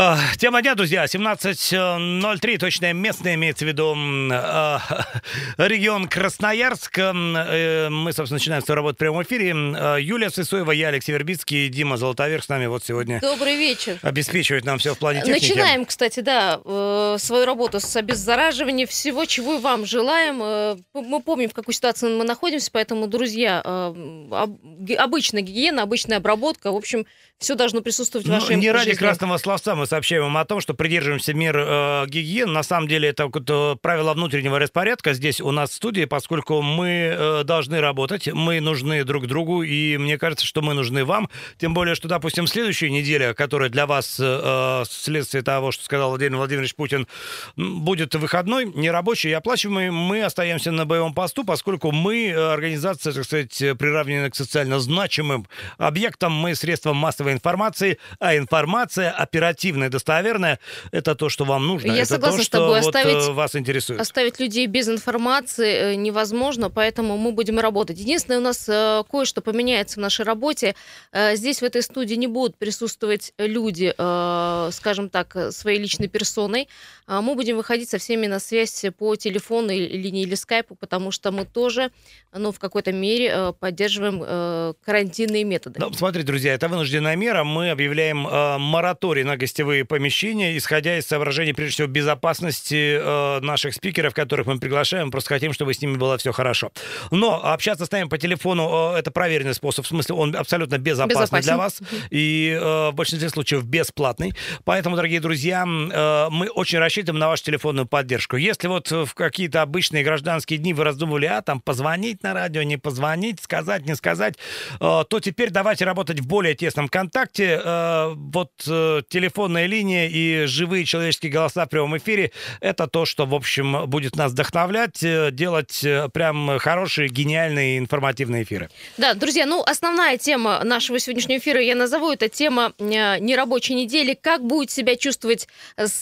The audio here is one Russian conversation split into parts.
Э, Тема дня, друзья, 17.03, точное местное, имеется в виду э, регион Красноярск. Э, Мы, собственно, начинаем свою работу в прямом эфире. Э, Юлия Сысоева, я, Алексей Вербицкий, Дима Золотоверх с нами вот сегодня Добрый вечер. обеспечивает нам все в плане техники. Начинаем, кстати, да, э, свою работу с обеззараживания всего, чего и вам желаем. Э, Мы помним, в какой ситуации мы находимся, поэтому, друзья, э, обычная гигиена, обычная обработка, в общем, все должно присутствовать в Ну, вашей не ради жизни. красного словца мы сообщаем вам о том, что придерживаемся мер э, гигиены. На самом деле это вот, правило внутреннего распорядка здесь у нас в студии, поскольку мы э, должны работать, мы нужны друг другу, и мне кажется, что мы нужны вам. Тем более, что, допустим, следующая неделя, которая для вас э, вследствие того, что сказал Владимир Владимирович Путин, будет выходной, нерабочий и оплачиваемый, мы остаемся на боевом посту, поскольку мы, э, организация, так сказать, приравнена к социально значимым объектам, мы средством массовой информации, а информация оперативная, достоверная, это то, что вам нужно. Я это согласна то, с что тобой. вот, Оставить- э, вас интересует. Оставить людей без информации э, невозможно, поэтому мы будем работать. Единственное, у нас э, кое-что поменяется в нашей работе. Э, Здесь, в этой студии, не будут присутствовать люди, э, скажем так, э, своей личной персоной. А Мы будем выходить со всеми на связь по телефону или линии или скайпу, потому что мы тоже, ну, в какой-то мере э, поддерживаем э, карантинные методы. Ну, смотрите, друзья, это вынужденная мера. Мы объявляем э, мораторий на гостевые помещения, исходя из соображений, прежде всего, безопасности э, наших спикеров, которых мы приглашаем. Просто хотим, чтобы с ними было все хорошо. Но общаться с нами по телефону э, это проверенный способ. В смысле, он абсолютно безопасный Безопасен. для вас и э, в большинстве случаев бесплатный. Поэтому, дорогие друзья, э, мы очень рассчитываем на вашу телефонную поддержку. Если вот в какие-то обычные гражданские дни вы раздумывали, а там позвонить на радио, не позвонить, сказать, не сказать, э, то теперь давайте работать в более тесном контакте. Э, Вот э, телефонная линия и живые человеческие голоса в прямом эфире — это то, что, в общем, будет нас вдохновлять, э, делать прям хорошие, гениальные, информативные эфиры. Да, друзья, ну основная тема нашего сегодняшнего эфира, я назову это тема э, нерабочей недели. Как будет себя чувствовать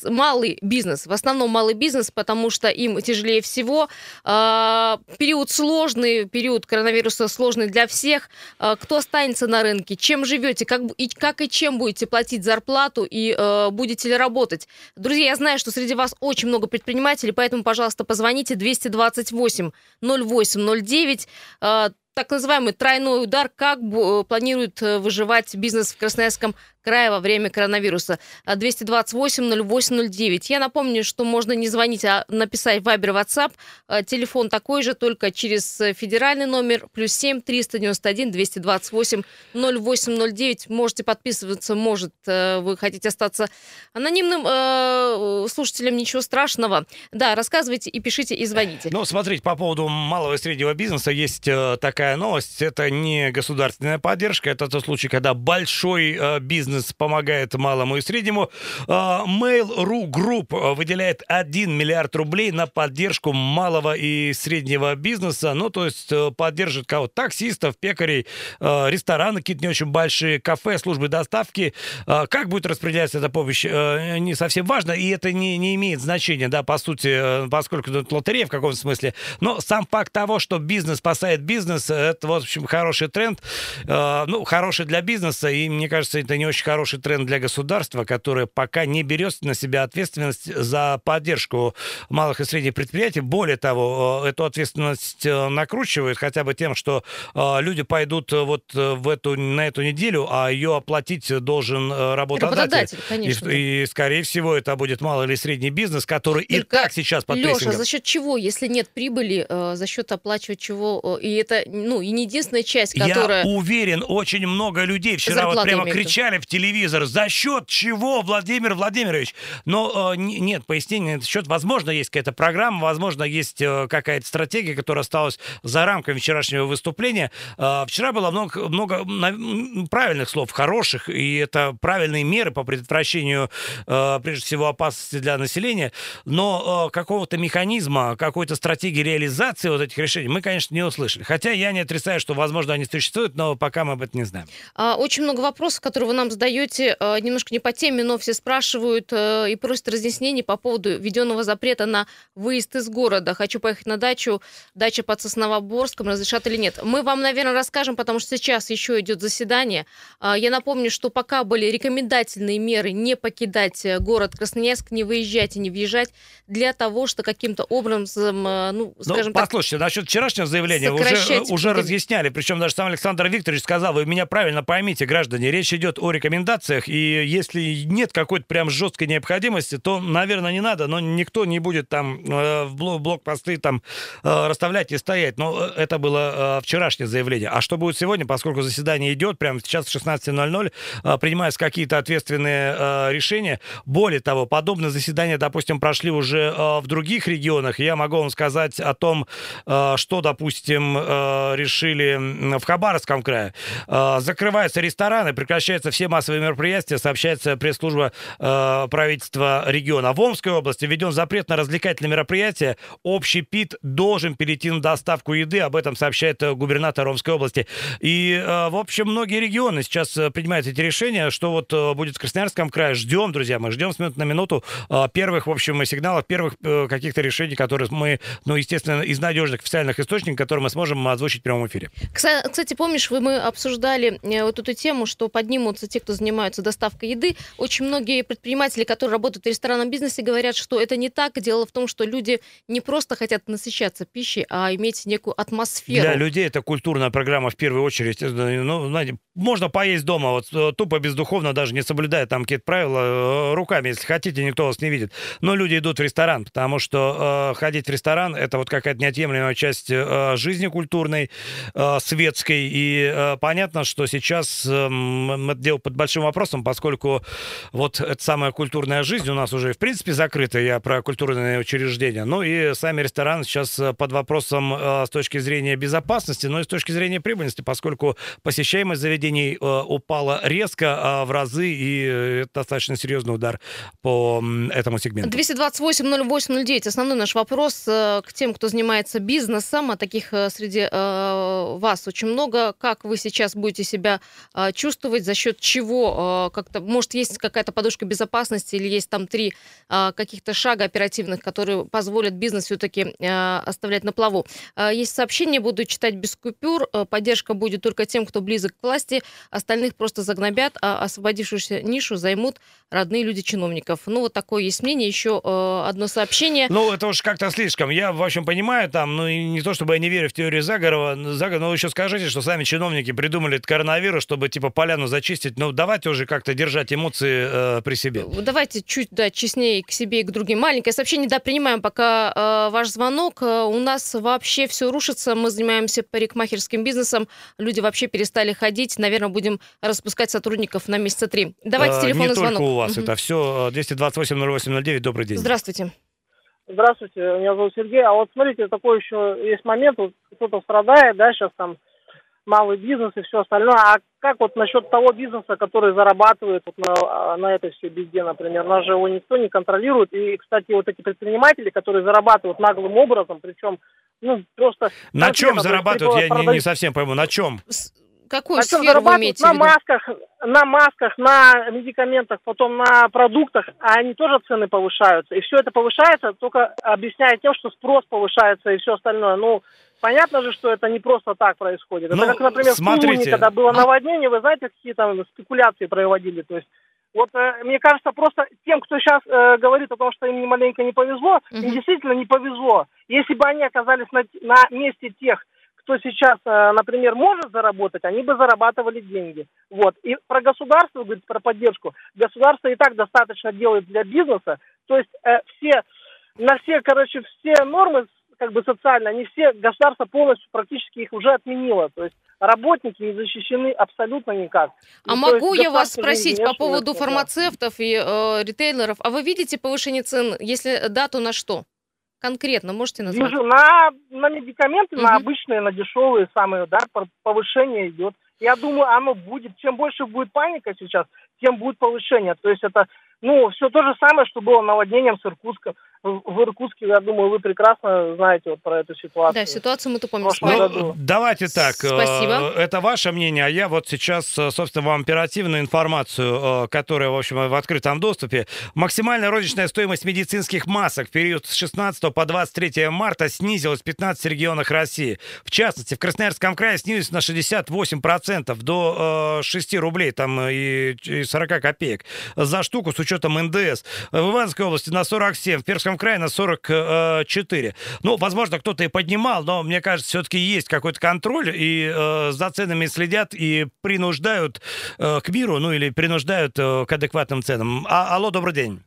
малый бизнес? В основном малый бизнес, потому что им тяжелее всего. Период сложный, период коронавируса сложный для всех. Кто останется на рынке? Чем живете? Как, и, как и чем будете платить зарплату? И э, будете ли работать? Друзья, я знаю, что среди вас очень много предпринимателей, поэтому, пожалуйста, позвоните 228 0809 э, так называемый тройной удар, как э, планирует э, выживать бизнес в Красноярском крае во время коронавируса. А 228-08-09. Я напомню, что можно не звонить, а написать Viber, WhatsApp. Э, Телефон такой же, только через э, федеральный номер. Плюс 7 391 228 0809. Можете подписываться, может, вы хотите остаться анонимным слушателем, ничего страшного. Да, рассказывайте и пишите, и звоните. Ну, смотрите, по поводу малого и среднего бизнеса есть э, такая новость. Это не государственная поддержка, это тот случай, когда большой э, бизнес помогает малому и среднему. Э, Mail.ru Group выделяет 1 миллиард рублей на поддержку малого и среднего бизнеса. Ну, то есть э, поддержит кого? Таксистов, пекарей, э, рестораны какие-то не очень большие, кафе, службы доставки. Э, Как будет распределяться эта помощь, э, не совсем важно, и это не, не имеет значения, да, по сути, э, поскольку это лотерея в каком-то смысле. Но сам факт того, что бизнес спасает бизнес, это, в общем, хороший тренд. Э, Ну, хороший для бизнеса, и мне кажется, это не очень хороший тренд для государства, которое пока не берет на себя ответственность за поддержку малых и средних предприятий. Более того, э, эту ответственность э, накручивают хотя бы тем, что люди пойдут вот в эту, на эту неделю, а ее оплатить должен работодатель. Работодатель, конечно. И, и, скорее всего, это будет малый или средний бизнес, который и Только, так сейчас под Леша, прессингом. за счет чего, если нет прибыли, за счет оплачивать чего? И это, ну, и не единственная часть, которая... Я уверен, очень много людей вчера вот прямо кричали в телевизор, за счет чего, Владимир Владимирович? Но э, не- нет пояснения на этот счет. Возможно, есть какая-то программа, возможно, есть э, какая-то стратегия, которая осталась за рамками вчерашнего выступления. Э, вчера было много, много на- правильных слов, хороших, и это правильные меры по предотвращению, э, прежде всего, опасности для населения. Но э, какого-то механизма, какой-то стратегии реализации вот этих решений мы, конечно, не услышали. Хотя я не отрицаю, что, возможно, они существуют, но пока мы об этом не знаем. А, очень много вопросов, которые вы нам задаете, а, немножко не по теме, но все спрашивают э, и просят разъяснений по поводу введенного запрета на выезд из города. Хочу поехать на дачу, дача под Сосновоборском, разрешат или нет. Мы вам, наверное, расскажем, потому что сейчас еще идет заседание. А, я напомню, что пока были рекомендательные меры не покидать э, город Красноярск, не выезжать и не въезжать, для того, что каким-то образом, э, ну, Ну, скажем так, послушайте, насчет вчерашнего заявления уже, уже эпидемию. разъясняли, причем даже сам Александр Викторович сказал, вы меня правильно поймите, граждане, речь идет о рекомендациях, и если нет какой-то прям жесткой необходимости, то, наверное, не надо, но никто не будет там э, в блок- блокпосты там э, расставлять и стоять. Но э, это было э, вчерашнее заявление. А что будет сегодня, поскольку заседание идет, прямо сейчас в 16.00 э, принимаются какие-то ответственные э, решения. Более того, подобные заседания, допустим, прошли уже э, в других регионах. Я могу вам сказать о том, э, что, допустим, э, решили в Хабаровском крае. Э, Закрываются рестораны, прекращаются все массовые мероприятия, сообщается пресс-служба э, правительства региона. В Омской области введен запрет на развлекательные мероприятия. Общий ПИТ должен перейти на доставку еды. Об этом сообщает э, губернатор Омской области. И, э, в общем, многие регионы сейчас э, принимают эти решения. Что вот будет в Красноярском крае? Ждем, друзья, мы ждем с минуты на минуту первых, в общем, сигналов, первых каких-то решений, которые мы, ну, естественно, из надежных официальных источников, которые мы сможем озвучить в прямом эфире. Кстати, помнишь, вы мы обсуждали э, вот эту тему, что поднимутся те, кто занимаются доставкой еды. Очень многие предприниматели, которые работают в ресторанном бизнесе, говорят, что это не так. Дело в том, что люди не просто хотят насыщаться пищей, а иметь некую атмосферу. Для людей это культурная программа в первую очередь. Э, Ну, знаете, можно поесть дома, вот э, тупо бездуховно, даже не соблюдая там какие-то правила, руками, если хотите, никто вас не видит. Но люди идут в ресторан, потому что э, ходить в ресторан это вот какая-то неотъемлемая часть э, жизни культурной, э, светской. И э, понятно, что сейчас э, это дело под большим вопросом, поскольку вот эта самая культурная жизнь у нас уже в принципе закрыта, я про культурные учреждения. Ну и сами рестораны сейчас э, под вопросом с точки зрения безопасности, но и с точки зрения прибыльности, поскольку посещаемость заведений упала резко а, в разы, и это достаточно серьезный удар по этому сегменту. 228-08-09. Основной наш вопрос к тем, кто занимается бизнесом, а таких среди вас очень много. Как вы сейчас будете себя э, чувствовать, за счет чего? э, Как-то, может, есть какая-то подушка безопасности или есть там три э, каких-то шага оперативных, которые позволят бизнес все-таки оставлять на плаву? Э, Есть сообщение, буду читать без купюр. Э, Поддержка будет только тем, кто близок к власти. Остальных просто загнобят, а освободившуюся нишу займут родные люди чиновников. Ну, вот такое есть мнение. Еще э, одно сообщение. Ну, это уж как-то слишком. Я, в общем, понимаю там, ну, не то, чтобы я не верю в теорию заговора, заговора, но вы еще скажите, что сами чиновники придумали этот коронавирус, чтобы, типа, поляну зачистить. Ну, давайте уже как-то держать эмоции э, при себе. Давайте чуть, да, честнее к себе и к другим. Маленькое сообщение, да, принимаем пока э, ваш звонок. Э, у нас вообще все рушится. Мы занимаемся парикмахерским бизнесом. Люди вообще перестали ходить. Наверное, будем распускать сотрудников на месяца три. Давайте Э, телефонный Не звонок. только у вас Мгм. это все. 228-08-09, добрый день. Здравствуйте. Здравствуйте, меня зовут Сергей. А вот смотрите, такой еще есть момент, вот кто-то страдает, да, сейчас там малый бизнес и все остальное. А как вот насчет того бизнеса, который зарабатывает вот на, а, на этой всей безде, например? Нас же его никто не контролирует. И, кстати, вот эти предприниматели, которые зарабатывают наглым образом, причем, ну, просто... На чем зарабатывают, я не, не совсем пойму. На чем? Какую на чем сферу вы имеете в На виду? масках, на масках, на медикаментах, потом на продуктах, а они тоже цены повышаются. И все это повышается, только объясняя тем, что спрос повышается и все остальное. Ну, понятно же, что это не просто так происходит. Ну, это как, например, в смотрите. Тулуне, когда было наводнение, вы знаете, какие там спекуляции проводили. То есть вот э, мне кажется, просто тем, кто сейчас э, говорит о том, что им маленько не повезло, Мгм. им действительно не повезло. Если бы они оказались на, на месте тех, кто сейчас, э, например, может заработать, они бы зарабатывали деньги. Вот. И про государство, говорит, про поддержку. Государство и так достаточно делает для бизнеса. То есть э, все, на все, короче, все нормы как бы социальные, они все, государство полностью практически их уже отменило. То есть работники не защищены абсолютно никак. А Ну, то есть могу я вас спросить по поводу да. фармацевтов и э, ритейлеров? А вы видите повышение цен? Если да, то на что? Конкретно можете назвать? Вижу, на, на медикаменты, Мгм. на обычные, на дешевые самые, да, повышение идет. Я думаю, оно будет. Чем больше будет паника сейчас, тем будет повышение. То есть это, ну, все то же самое, что было наводнением с Иркутском. В Иркутске, я думаю, вы прекрасно знаете вот про эту ситуацию. Да, ситуацию мы-то помним. Ну, давайте так. Спасибо. Э, это ваше мнение, а я вот сейчас, э, собственно, вам оперативную информацию, э, которая, в общем, в открытом доступе. Максимальная розничная стоимость медицинских масок в период с 16 по 23 марта снизилась в 15 регионах России. В частности, в Красноярском крае снизилась на 68% до 6 рублей там и 40 копеек за штуку с учетом НДС. В Ивановской области на 47, в Пермском Пермском крае на 44. Ну, возможно, кто-то и поднимал, но мне кажется, все-таки есть какой-то контроль, и э, за ценами следят и принуждают э, к миру, ну или принуждают э, к адекватным ценам. А, алло, добрый день.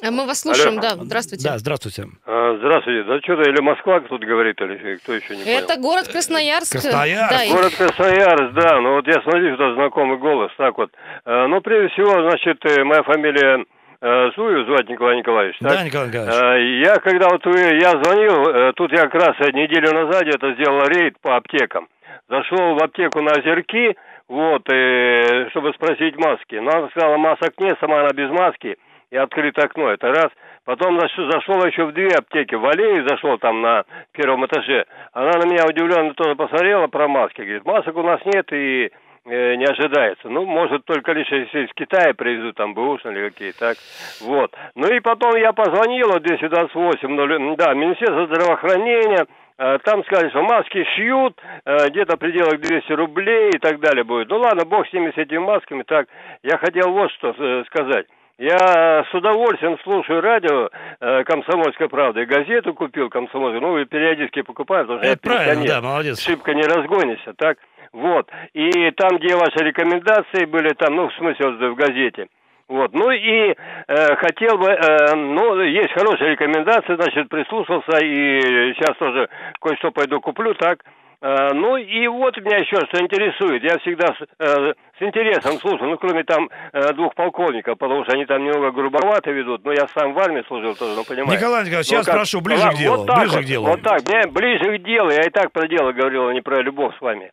А мы вас слушаем, Алло. да. Здравствуйте. Да, здравствуйте. А, здравствуйте. Да что-то или Москва тут говорит, или кто еще не Это понял. город Красноярск. Красноярск. Да, город Красноярск, да. Ну вот я смотрю, что знакомый голос. Так вот. А, ну, прежде всего, значит, э, моя фамилия Э, Зую звать Николай Николаевич. Так? Да, Николай Николаевич. Э, я, когда вот вы, я звонил, э, тут я как раз неделю назад это сделал рейд по аптекам. Зашел в аптеку на озерки, вот, и, чтобы спросить маски. Но она сказала, масок нет, сама она без маски, и открыто окно, это раз. Потом зашел еще в две аптеки, в аллее зашел там на первом этаже. Она на меня удивленно тоже посмотрела про маски, говорит, масок у нас нет, и Э, не ожидается. Ну, может, только лишь если из Китая привезут там бэушные или какие так. Вот. Ну и потом я позвонила 228, 0, да, Министерство здравоохранения, э, там сказали, что маски шьют, э, где-то в пределах 200 рублей и так далее будет. Ну ладно, бог с ними, с этими масками. Так, я хотел вот что сказать. Я с удовольствием слушаю радио э, «Комсомольская правда» и газету купил «Комсомольскую». Ну, и периодически покупаю, потому что Это я правильно, да, молодец. Шибко не разгонишься, так? Вот. И там, где ваши рекомендации были, там, ну, в смысле, вот, в газете. Вот, ну и э, хотел бы, э, ну, есть хорошие рекомендации, значит, прислушался и сейчас тоже кое-что пойду куплю, так. Э, ну и вот меня еще что интересует. Я всегда с, э, с интересом слушаю, ну, кроме там э, двух полковников, потому что они там немного грубовато ведут, но я сам в армии служил тоже, ну, понимаете. Николай Николаевич, ну, как, прошу, ближе ну, к делу, вот так ближе вот, к делу. Вот так, ближе к делу, я и так про дело говорил, а не про любовь с вами.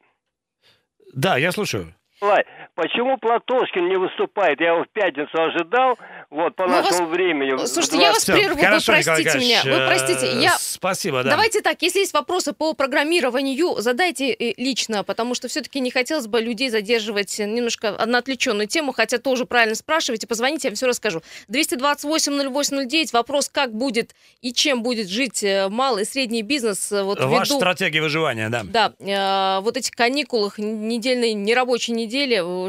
Да, я слушаю. Почему Платошкин не выступает? Я его в пятницу ожидал, вот, по ну, нашему вас... времени. Слушайте, я вас прерву, Хорошо, вы простите меня. Вы простите, я... Спасибо, да. Давайте так, если есть вопросы по программированию, задайте э, лично, потому что все-таки не хотелось бы людей задерживать немножко на отвлеченную тему, хотя тоже правильно спрашиваете, позвоните, я вам все расскажу. 228-08-09, вопрос, как будет и чем будет жить э, малый и средний бизнес. Э, вот Ваша ввиду... стратегия выживания, да. Да, э, вот этих каникулах, недельной, нерабочей недели,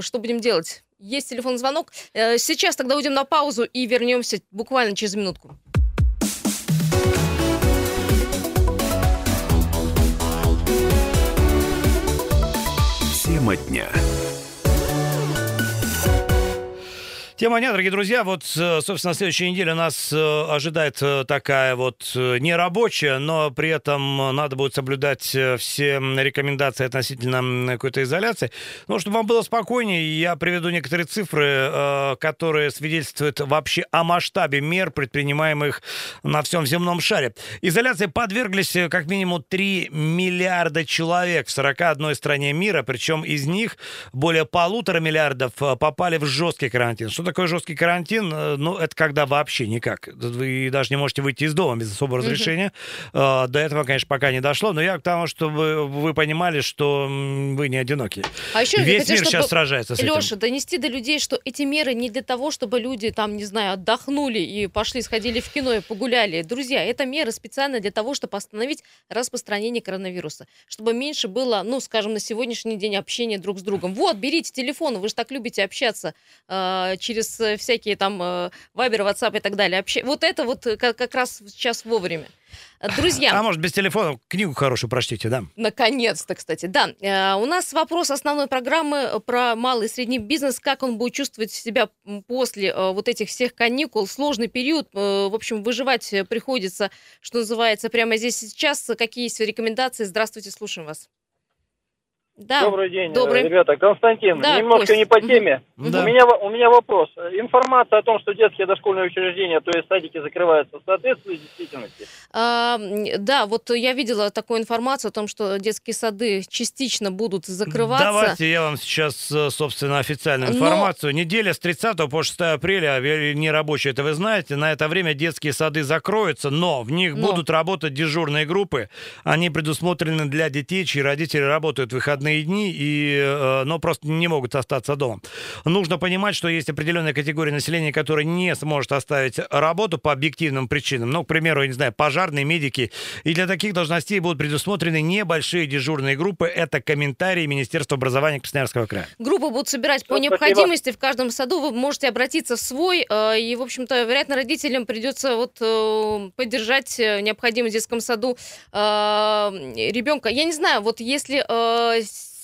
что будем делать? Есть телефонный звонок. Э, сейчас тогда уйдем на паузу и вернемся буквально через минутку. Тема дня. Тема дня, дорогие друзья. Вот, э, собственно, на следующей неделе нас э, ожидает э, такая вот нерабочая, но при этом надо будет соблюдать все рекомендации относительно какой-то изоляции. Ну, чтобы вам было спокойнее, я приведу некоторые цифры, которые свидетельствуют вообще о масштабе мер, предпринимаемых на всем земном шаре. Изоляции подверглись как минимум 3 миллиарда человек в 41 стране мира, причем из них более полутора миллиардов попали в жесткий карантин. Что такое жесткий карантин? Э, ну, это когда вообще никак. Вы даже не можете выйти из дома без особого разрешения. Mm-hmm. До этого, конечно, пока не дошло. Но я к тому, чтобы вы понимали, что вы не одиноки. А еще Весь хотел, мир сейчас сражается с Леша, этим. донести до людей, что эти меры не для того, чтобы люди там, не знаю, отдохнули и пошли, сходили в кино и погуляли. Друзья, это меры специально для того, чтобы остановить распространение коронавируса. Чтобы меньше было, ну, скажем, на сегодняшний день общения друг с другом. Вот, берите телефон, вы же так любите общаться э, через через э, всякие там Вайбер, э, WhatsApp и так далее. Вообще, вот это вот э, как, как раз сейчас вовремя. Друзья. А может, без телефона книгу хорошую прочтите, да? Наконец-то, кстати, да. У нас вопрос основной программы про малый и средний бизнес, как он будет чувствовать себя после вот этих всех каникул. Сложный период, в общем, выживать приходится, что называется, прямо здесь сейчас. Какие есть рекомендации? Здравствуйте, слушаем вас. Да. Добрый день, Добрый. э, ребята. Константин, Да, немножко Кость. не по теме. Да. У, меня, во- у меня вопрос. Информация о том, что детские дошкольные учреждения, то есть садики закрываются, соответствует действительности? А, да, вот я видела такую информацию о том, что детские сады частично будут закрываться. Давайте я вам сейчас, э, собственно, официальную Но- информацию. Неделя с 30 по 6 апреля, э, нерабочие, это вы знаете, на это время детские сады закроются, но в них Но. будут работать дежурные группы. Они предусмотрены для детей, чьи родители работают в выходные дни, и, э, но просто не могут остаться дома. Нужно понимать, что есть определенная категория населения, которая не сможет оставить работу по объективным причинам. Ну, к примеру, я не знаю, пожарные, медики. И для таких должностей будут предусмотрены небольшие дежурные группы. Это комментарии Министерства образования Красноярского края. Группы будут собирать по Всё, необходимости в каждом саду. Вы можете обратиться в свой. э, И, в общем-то, вероятно, родителям придется вот э, поддержать необходимость в детском саду ребенка. Я не знаю, вот если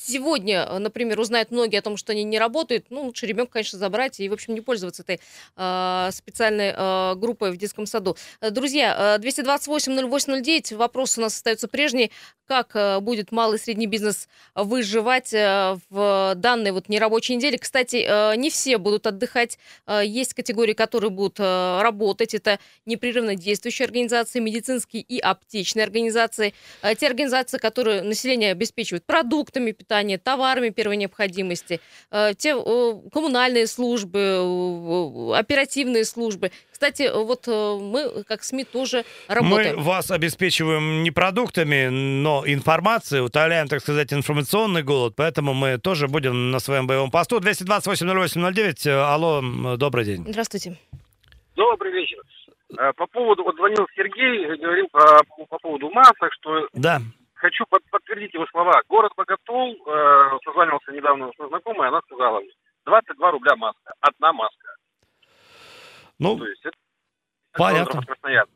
сегодня, э, например, узнают многие о том, что они не работают, ну, лучше ребенка, конечно, забрать и, в общем, не пользоваться этой э, специальной э, группой в детском саду. Э, Друзья, э, 228-08-09, вопрос у нас остается прежний. Как э, будет малый и средний бизнес выживать э, в данной вот нерабочей неделе? Кстати, э, не все будут отдыхать. Э, Есть категории, которые будут э, работать. Это непрерывно действующие организации, медицинские и аптечные организации. Э, Те организации, которые население обеспечивают продуктами питания, товарами первой необходимости. Э, Те э, коммунальные службы, э, оперативные службы. Кстати, вот мы, как СМИ, тоже работаем. Мы вас обеспечиваем не продуктами, но информацией, утоляем, так сказать, информационный голод, поэтому мы тоже будем на своем боевом посту. 228-08-09, алло, добрый день. Здравствуйте. Добрый вечер. По поводу, вот звонил Сергей, говорил про, по поводу масок, что Да, хочу под- подтвердить его слова. Город Боготол, э, созванивался недавно с знакомой, она сказала мне, 22 рубля маска, одна маска. ну, То есть это, понятно. это Красноярск.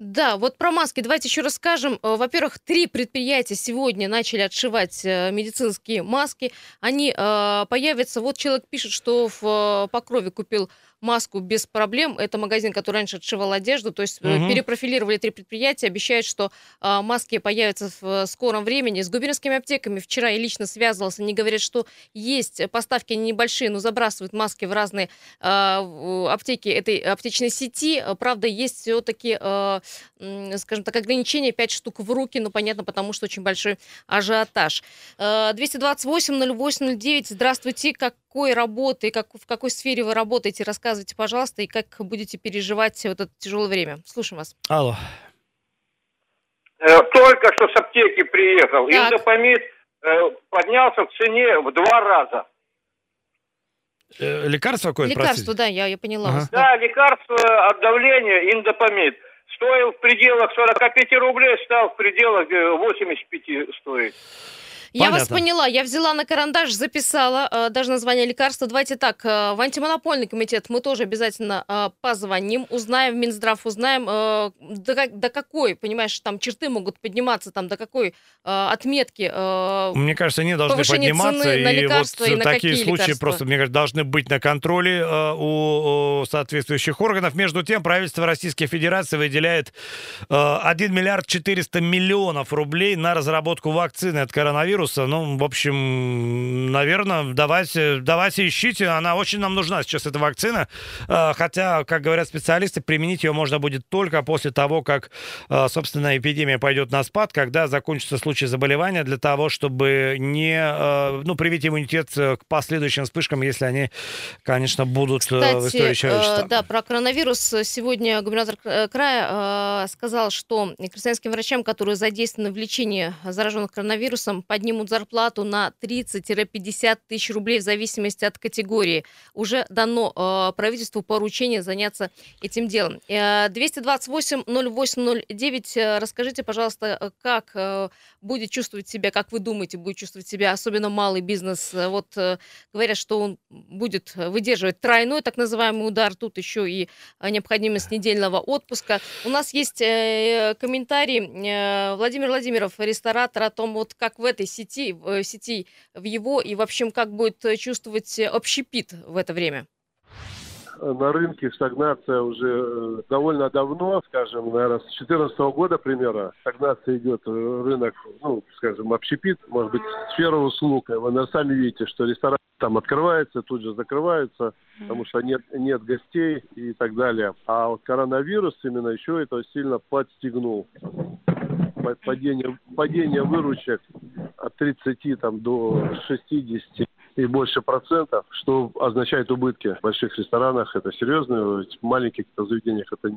Да, вот про маски давайте еще расскажем. Э, Во-первых, три предприятия сегодня начали отшивать э, медицинские маски. Они э, появятся. Вот человек пишет, что в э, Покрове купил маску без проблем. Это магазин, который раньше отшивал одежду. То есть э, Мгм. перепрофилировали три предприятия. Обещают, что э, маски появятся в э, скором времени. С губернскими аптеками вчера я лично связывался. Они говорят, что есть поставки небольшие, но забрасывают маски в разные э, в- аптеки этой аптечной сети. Э, Правда, есть все-таки, м, скажем так, ограничение 5 штук в руки. Ну, понятно, потому что очень большой ажиотаж. Э, 228-08-09. Здравствуйте. Какой работы, как, в какой сфере вы работаете? Рассказывайте, пожалуйста, и как будете переживать вот это тяжелое время. Слушаем вас. Алло. Э, Только что с аптеки приехал. Так. Индопамид э, поднялся в цене в два раза. Э, Лекарство какое-то, Лекарство, простите? да, я, я поняла Ага. вас. Да, лекарство от давления индопамид. Стоил в пределах 45 рублей, стал в пределах э, 85 стоить. Я вас поняла. Я взяла на карандаш, записала э, даже название лекарства. Давайте так, э, в антимонопольный комитет мы тоже обязательно э, позвоним, узнаем, в Минздрав узнаем, до, до какой, понимаешь, там черты могут подниматься, там до какой отметки. Мне кажется, они должны подниматься, и вот и такие случаи лекарства? просто, мне кажется, должны быть на контроле у, соответствующих органов. Между тем, правительство Российской Федерации выделяет э, 1 миллиард 400 миллионов рублей на разработку вакцины от коронавируса. Ну, в общем, наверное, давайте, давайте ищите. Она очень нам нужна сейчас, эта вакцина. Э, хотя, как говорят специалисты, применить ее можно будет только после того, как, э, собственно, эпидемия пойдет на спад, когда закончатся случаи заболевания, для того, чтобы не, э, ну, привить иммунитет э, к последующим вспышкам, если они, конечно, будут э, в истории Кстати, человечества. э, да, про коронавирус сегодня губернатор э, края э, сказал, что крестьянским врачам, которые задействованы в лечении зараженных коронавирусом, поднимут зарплату на 30-50 тысяч рублей в зависимости от категории. Уже дано э, правительству поручение заняться этим делом. Э, 228-08-09, э, расскажите, пожалуйста, э, как э, будет чувствовать себя, как вы думаете, будет чувствовать себя, особенно малый бизнес. Э, Вот э, говорят, что он будет выдерживать тройной так называемый удар, тут еще и необходимость недельного отпуска. У нас есть э, комментарий э, Владимир Владимиров, ресторатор, о том, вот как в этой сети, в э, сети, в его, и в общем, как будет э, чувствовать э, общепит в это время. на рынке стагнация уже довольно давно, скажем, наверное, с 2014 года примерно. Стагнация идет рынок, ну, скажем, общепит, может быть, сфера услуг. Вы наверное, сами видите, что ресторан там открывается, тут же закрывается, потому что нет, нет гостей и так далее. А вот коронавирус именно еще это сильно подстегнул падение, падение выручек 30 там, до 60 и больше процентов, что означает убытки в больших ресторанах. Это серьезно, в маленьких заведениях это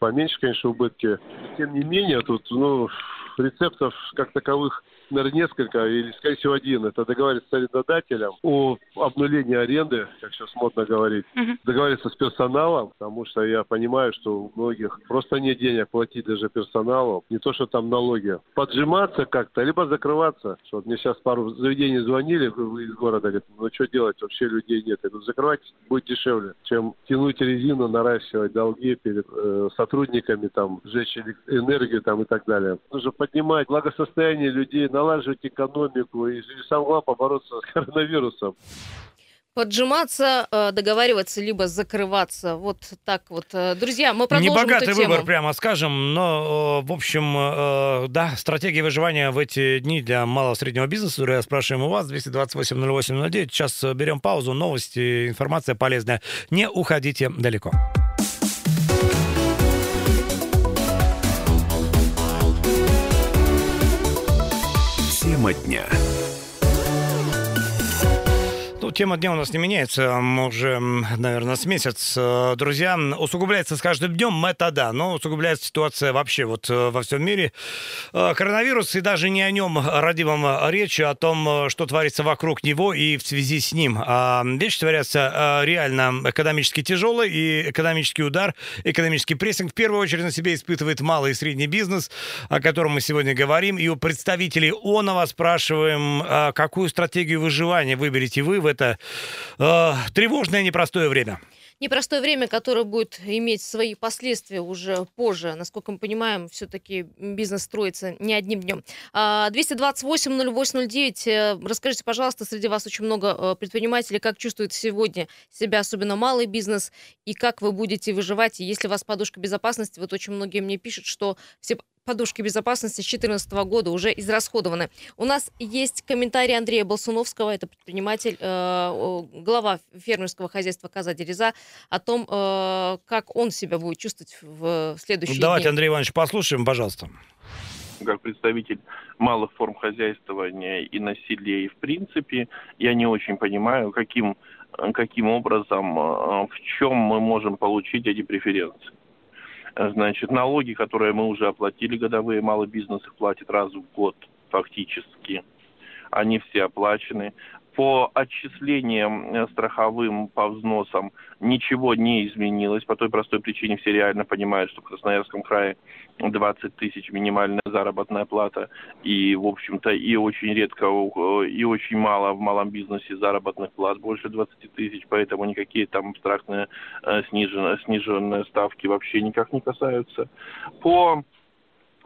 поменьше, конечно, убытки. Тем не менее, тут ну, рецептов как таковых наверное, несколько, или, скорее всего, один. Это договариваться с арендодателем о обнулении аренды, как сейчас модно говорить. Uh-huh. Договариваться с персоналом, потому что я понимаю, что у многих просто нет денег платить даже персоналу. Не то, что там налоги. Поджиматься как-то, либо закрываться. Что вот мне сейчас пару заведений звонили из города, говорят, ну что делать, вообще людей нет. Я говорю, закрывайтесь, будет дешевле, чем тянуть резину, наращивать долги перед э, сотрудниками, там, сжечь энергию там, и так далее. Нужно поднимать благосостояние людей, налаживать экономику и, самое главное, побороться с коронавирусом поджиматься, э, договариваться, либо закрываться. Вот так вот. Э, друзья, мы продолжим Небогатый эту тему. выбор, прямо скажем, но, в общем, да, стратегия выживания в эти дни для малого среднего бизнеса, я спрашиваем у вас, 228-08-09. Сейчас берем паузу, новости, информация полезная. Не уходите далеко. Тема дня. Тема дня у нас не меняется, уже, наверное, с месяц. Э, друзья, усугубляется с каждым днем, это да, но усугубляется ситуация вообще вот э, во всем мире. Э, коронавирус, и даже не о нем, родимом речь, а о том, что творится вокруг него и в связи с ним. А вещи творятся реально экономически тяжелые, и экономический удар, экономический прессинг в первую очередь на себе испытывает малый и средний бизнес, о котором мы сегодня говорим. И у представителей ОНОВА спрашиваем, какую стратегию выживания выберете вы в этом это э, тревожное непростое время непростое время, которое будет иметь свои последствия уже позже. Насколько мы понимаем, все-таки бизнес строится не одним днем. 228-08-09. А, э, расскажите, пожалуйста, среди вас очень много э, предпринимателей, как чувствует сегодня себя особенно малый бизнес, и как вы будете выживать. И если у вас подушка безопасности, вот очень многие мне пишут, что все подушки безопасности с 2014 года уже израсходованы. У нас есть комментарий Андрея Болсуновского, это предприниматель, э, глава фермерского хозяйства Каза Дереза, о том, э, как он себя будет чувствовать в следующие Давайте, дни. Андрей Иванович, послушаем, пожалуйста как представитель малых форм хозяйствования и насилия, и в принципе, я не очень понимаю, каким, каким образом, э, в чем мы можем получить эти преференции. Значит, налоги, которые мы уже оплатили годовые, малый бизнес их платит раз в год фактически. Они все оплачены. По отчислениям э, страховым, по взносам ничего не изменилось. По той простой причине все реально понимают, что в Красноярском крае 20 тысяч минимальная заработная плата. И, в общем-то, и очень редко, и очень мало в малом бизнесе заработных плат, больше 20 тысяч. Поэтому никакие там абстрактные э, сниженные, сниженные ставки вообще никак не касаются. По Э,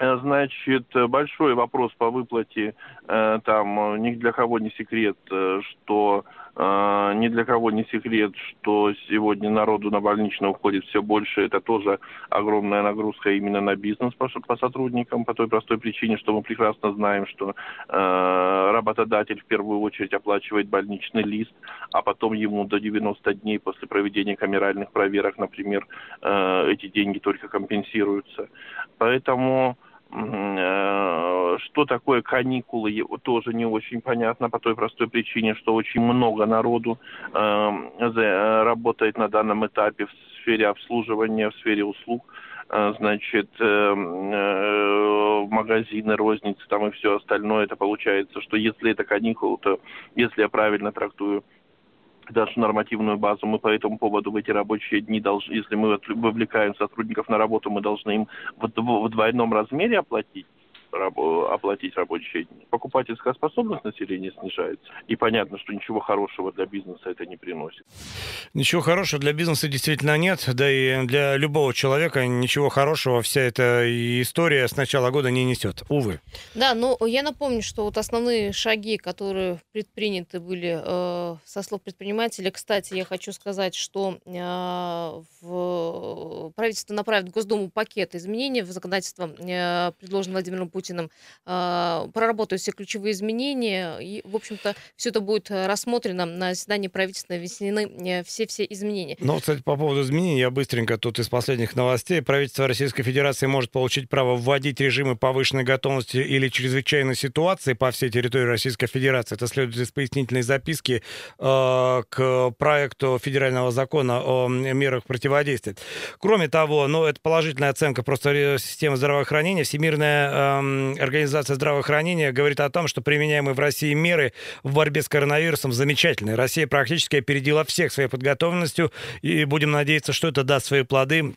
значит, большой вопрос по выплате, э, там ни для кого не секрет, э, что ни для кого не секрет, что сегодня народу на больничный уходит все больше. Это тоже огромная нагрузка именно на бизнес по, по сотрудникам, по той простой причине, что мы прекрасно знаем, что э, работодатель в первую очередь оплачивает больничный лист, а потом ему до 90 дней после проведения камеральных проверок, например, э, эти деньги только компенсируются. Поэтому Э, что такое каникулы, тоже не очень понятно по той простой причине, что очень много народу эм, э, работает на данном этапе в сфере обслуживания, в сфере услуг. Э, значит, магазины, розницы там и все остальное, это получается, что если это каникулы, то, если я правильно трактую нашу нормативную базу. Мы по этому поводу в эти рабочие дни должны, если мы вовлекаем сотрудников на работу, мы должны им в, двойном размере оплатить оплатить рабочие дни. Покупательская способность населения снижается. И понятно, что ничего хорошего для бизнеса это не приносит. Ничего хорошего для бизнеса действительно нет, да и для любого человека ничего хорошего вся эта история с начала года не несет, увы. Да, но я напомню, что вот основные шаги, которые предприняты были э, со слов предпринимателя, кстати, я хочу сказать, что э, в правительство направит в Госдуму пакет изменений в законодательство, э, предложенное Владимиром Путиным, э, проработают все ключевые изменения, и, в общем-то, все это будет рассмотрено на заседании правительства, внесены э, все-все изменения. Ну, кстати, по поводу изменений, я быстренько тут из последних новостей. Правительство Российской Федерации может получить право вводить режимы повышенной готовности или чрезвычайной ситуации по всей территории Российской Федерации. Это следует из пояснительной записки э, к проекту федерального закона о мерах противодействия. Кроме того, ну, это положительная оценка просто системы здравоохранения. Всемирная э, организация здравоохранения говорит о том, что применяемые в России меры в борьбе с коронавирусом замечательные. Россия практически опередила всех своей подготовленностью, и будем надеяться, что это даст свои плоды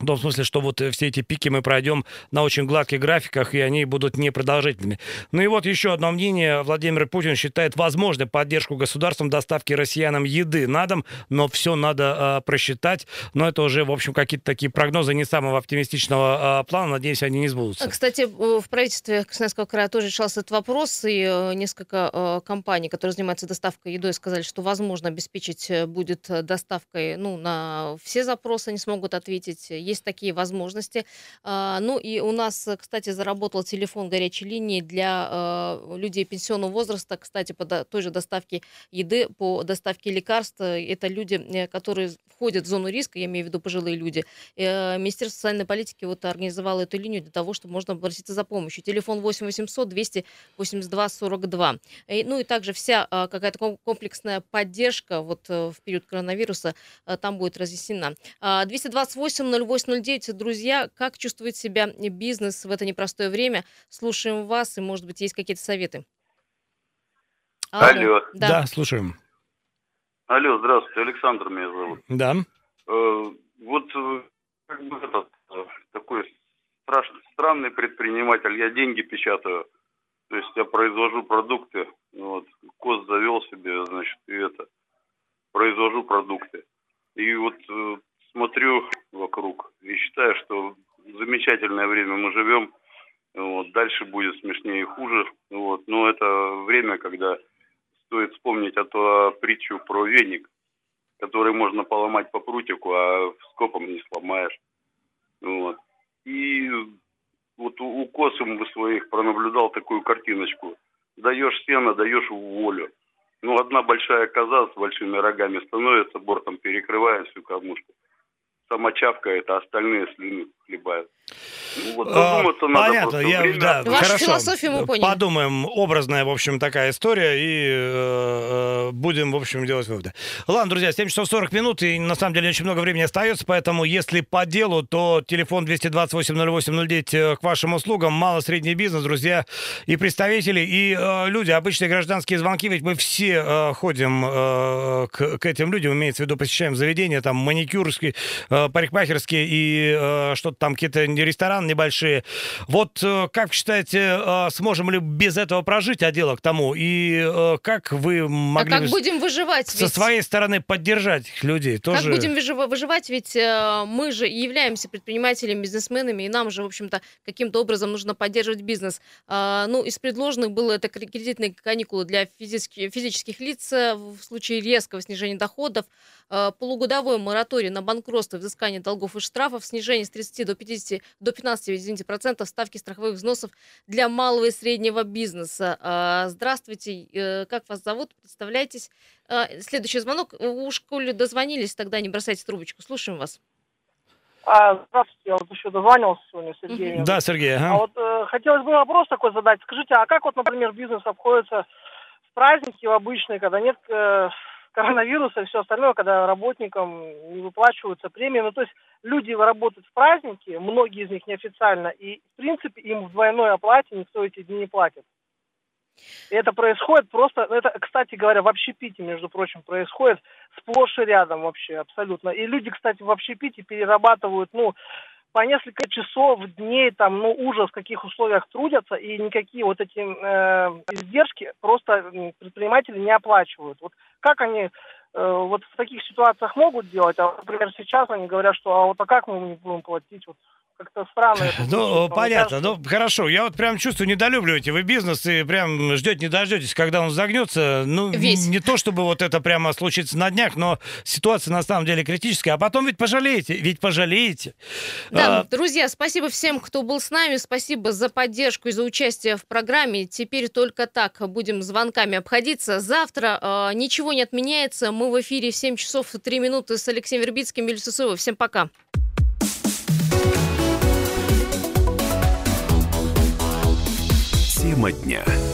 в том смысле, что вот все эти пики мы пройдем на очень гладких графиках, и они будут непродолжительными. Ну и вот еще одно мнение. Владимир Путин считает возможной поддержку государством доставки россиянам еды на дом, но все надо э, просчитать. Но это уже, в общем, какие-то такие прогнозы не самого оптимистичного э, плана. Надеюсь, они не сбудутся. Кстати, в правительстве Красноярского края тоже решался этот вопрос, и э, несколько э, компаний, которые занимаются доставкой едой, сказали, что возможно обеспечить будет доставкой ну, на все запросы, они смогут ответить есть такие возможности. А, ну и у нас, кстати, заработал телефон горячей линии для а, людей пенсионного возраста, кстати, по той же доставке еды, по доставке лекарств. Это люди, э, которые входят в зону риска, я имею в виду пожилые люди. Э, Министерство социальной политики вот организовало эту линию для того, чтобы можно обратиться за помощью. Телефон 8 800 282 42. Ну и также вся а, какая-то комплексная поддержка вот э, в период коронавируса там будет разъяснена. 228 08 809. Друзья, как чувствует себя бизнес в это непростое время? Слушаем вас, и, может быть, есть какие-то советы. Алло. Алло. Да. да, слушаем. Алло, здравствуйте, Александр меня зовут. Да. Э, вот э, как бы этот э, такой страшный, странный предприниматель, я деньги печатаю, то есть я произвожу продукты, вот, кост завел себе, значит, и это, произвожу продукты. И вот э, смотрю вокруг и считаю, что замечательное время мы живем. Вот, дальше будет смешнее и хуже. Вот, но это время, когда стоит вспомнить о ту притчу про веник, который можно поломать по прутику, а скопом не сломаешь. Вот. И вот у, у Косым своих пронаблюдал такую картиночку. Даешь сено, даешь волю. Ну, одна большая коза с большими рогами становится, бортом перекрывая всю кормушку сама чавкает, а остальные слюны хлебают. Ну, вот задуматься а, надо Понятно, я, время. да, Вашу хорошо. философию мы поняли. Подумаем, образная, в общем, такая история, и э, э будем, в общем, делать выводы. Ладно, друзья, 7 часов 40 минут, и на самом деле очень много времени остается, поэтому если по делу, то телефон 228-08-09 э, к вашим услугам, мало-средний бизнес, друзья, и представители, и э, люди, обычные гражданские звонки, ведь мы все э, ходим э, к, к этим людям, имеется в виду, посещаем заведения, там, маникюрские, э, парикмахерские, и э, что-то там, какие-то рестораны небольшие. Вот э, как считаете, э, сможем ли без этого прожить, а дело к тому? И э, как вы могли... А как будем выживать? Со ведь... своей стороны поддержать людей тоже? Как будем выживать? Ведь мы же являемся предпринимателями, бизнесменами, и нам же, в общем-то, каким-то образом нужно поддерживать бизнес. Ну, из предложенных было это кредитные каникулы для физических, физических лиц в случае резкого снижения доходов, полугодовой мораторий на банкротство, взыскание долгов и штрафов, снижение с 30 до 50, до 15 извините, процентов ставки страховых взносов для малого и среднего бизнеса. А, здравствуйте, э, как вас зовут? Представляйтесь. А, следующий звонок. У школе дозвонились, тогда не бросайте трубочку. Слушаем вас. А, здравствуйте, я вот еще дозванивался сегодня, Сергей. Да, Сергей. Ага. А вот э, хотелось бы вопрос такой задать. Скажите, а как вот, например, бизнес обходится в праздники в обычные, когда нет э, коронавируса и все остальное, когда работникам не выплачиваются премии. Ну, то есть люди работают в праздники, многие из них неофициально, и, в принципе, им в двойной оплате никто эти дни не платит. И это происходит просто, это, кстати говоря, в общепите, между прочим, происходит сплошь и рядом вообще, абсолютно. И люди, кстати, в общепите перерабатывают, ну, по несколько часов, дней, там, ну, ужас, в каких условиях трудятся, и никакие вот эти э, издержки просто предприниматели не оплачивают. Вот как они э, вот в таких ситуациях могут делать, а, например, сейчас они говорят, что а вот а как мы не будем платить, вот как-то странно. Это ну, понятно. Кажется... Ну, хорошо. Я вот прям чувствую, недолюбливаете вы бизнес и прям ждете, не дождетесь, когда он загнется. Ну, Весь. не то, чтобы вот это прямо случится на днях, но ситуация на самом деле критическая. А потом ведь пожалеете, ведь пожалеете. Да, а... друзья, спасибо всем, кто был с нами. Спасибо за поддержку и за участие в программе. Теперь только так будем звонками обходиться. Завтра э, ничего не отменяется. Мы в эфире в 7 часов 3 минуты с Алексеем Вербицким, Юлией Всем пока. Тема дня.